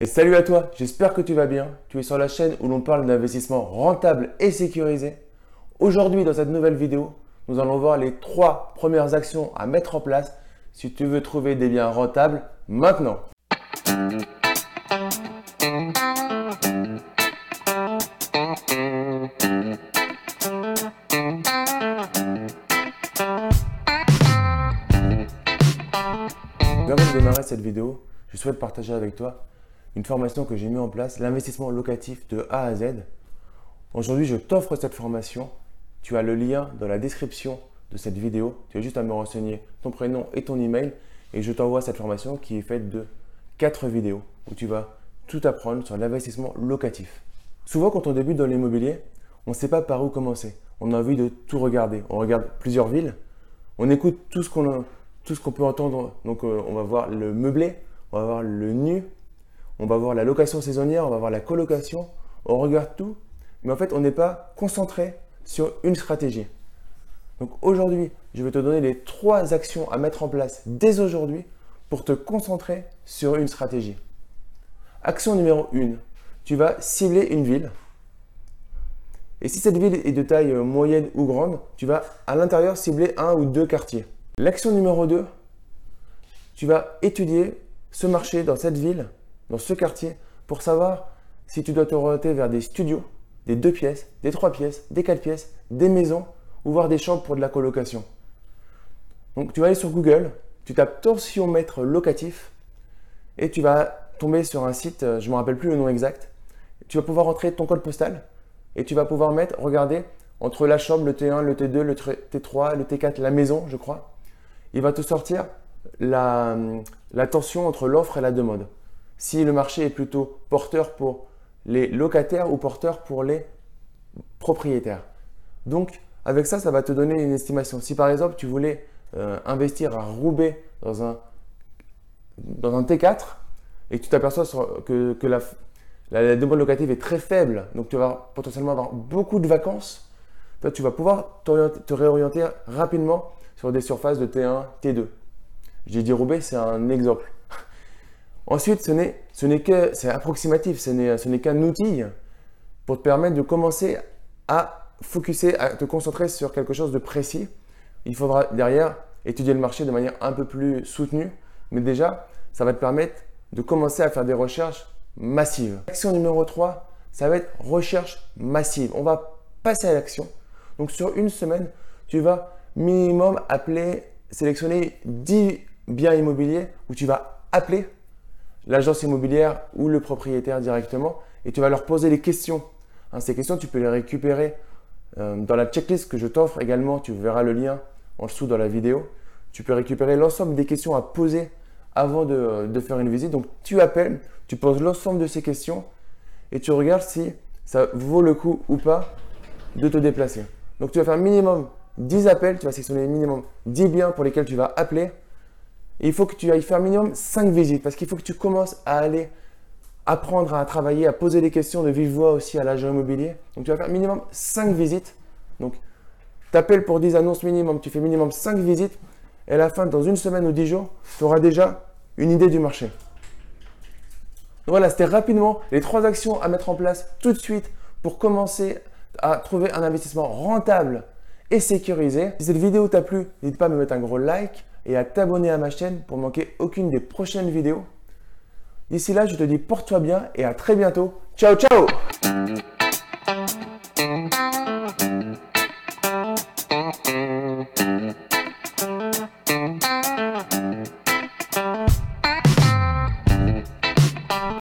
Et salut à toi, j'espère que tu vas bien. Tu es sur la chaîne où l'on parle d'investissement rentable et sécurisé. Aujourd'hui, dans cette nouvelle vidéo, nous allons voir les trois premières actions à mettre en place si tu veux trouver des biens rentables maintenant. Avant de démarrer cette vidéo, je souhaite partager avec toi une formation que j'ai mis en place, l'investissement locatif de A à Z. Aujourd'hui, je t'offre cette formation. Tu as le lien dans la description de cette vidéo. Tu as juste à me renseigner ton prénom et ton email et je t'envoie cette formation qui est faite de 4 vidéos où tu vas tout apprendre sur l'investissement locatif. Souvent, quand on débute dans l'immobilier, on ne sait pas par où commencer. On a envie de tout regarder. On regarde plusieurs villes, on écoute tout ce qu'on qu'on peut entendre. Donc, euh, on va voir le meublé, on va voir le nu, on va voir la location saisonnière, on va voir la colocation, on regarde tout, mais en fait, on n'est pas concentré sur une stratégie. Donc aujourd'hui, je vais te donner les trois actions à mettre en place dès aujourd'hui pour te concentrer sur une stratégie. Action numéro 1, tu vas cibler une ville. Et si cette ville est de taille moyenne ou grande, tu vas à l'intérieur cibler un ou deux quartiers. L'action numéro 2, tu vas étudier ce marché dans cette ville dans ce quartier pour savoir si tu dois te orienter vers des studios, des deux pièces, des trois pièces, des quatre pièces, des maisons ou voir des chambres pour de la colocation. Donc tu vas aller sur Google, tu tapes tensiomètre locatif et tu vas tomber sur un site, euh, je ne me rappelle plus le nom exact. Tu vas pouvoir entrer ton code postal et tu vas pouvoir mettre, regarder, entre la chambre, le T1, le T2, le T3, le T4, la maison, je crois. Il va te sortir la tension entre l'offre et la demande si le marché est plutôt porteur pour les locataires ou porteur pour les propriétaires. Donc, avec ça, ça va te donner une estimation. Si par exemple, tu voulais euh, investir à Roubaix dans un, dans un T4 et tu t'aperçois que, la, la, demande locative est très faible, donc tu vas potentiellement avoir beaucoup de vacances, toi, tu vas pouvoir te réorienter rapidement sur des surfaces de T1, T2. J'ai dit Roubaix, c'est un exemple. Ensuite, ce n'est, ce n'est que, c'est approximatif, ce n'est, ce n'est qu'un outil pour te permettre de commencer à focuser, à te concentrer sur quelque chose de précis. Il faudra derrière étudier le marché de manière un peu plus soutenue, mais déjà, ça va te permettre de commencer à faire des recherches massives. Action numéro 3, ça va être recherche massive. On va passer à l'action. Donc sur une semaine, tu vas minimum appeler, sélectionner 10 biens immobiliers où tu vas appeler l'agence immobilière ou le propriétaire directement et tu vas leur poser les questions. Hein, ces questions, tu peux les récupérer euh, dans la checklist que je t'offre également. Tu verras le lien en dessous dans la vidéo. Tu peux récupérer l'ensemble des questions à poser avant de, de, faire une visite. Donc tu appelles, tu poses l'ensemble de ces questions et tu regardes si ça vaut le coup ou pas de te déplacer. Donc tu vas faire minimum 10 appels, tu vas sélectionner minimum 10 biens pour lesquels tu vas appeler il faut que tu ailles faire minimum 5 visites parce qu'il faut que tu commences à aller apprendre à travailler, à poser des questions de vive voix aussi à l'agent immobilier. Donc tu vas faire minimum 5 visites. Donc tu appelles pour 10 annonces minimum, tu fais minimum 5 visites et à la fin, dans une semaine ou 10 jours, tu auras déjà une idée du marché. Donc voilà, c'était rapidement les trois actions à mettre en place tout de suite pour commencer à trouver un investissement rentable et sécurisé. Si cette vidéo t'a plu, n'hésite pas à me mettre un gros like et à t'abonner à ma chaîne pour manquer aucune des prochaines vidéos. D'ici là, je te dis porte-toi bien et à très bientôt. Ciao, ciao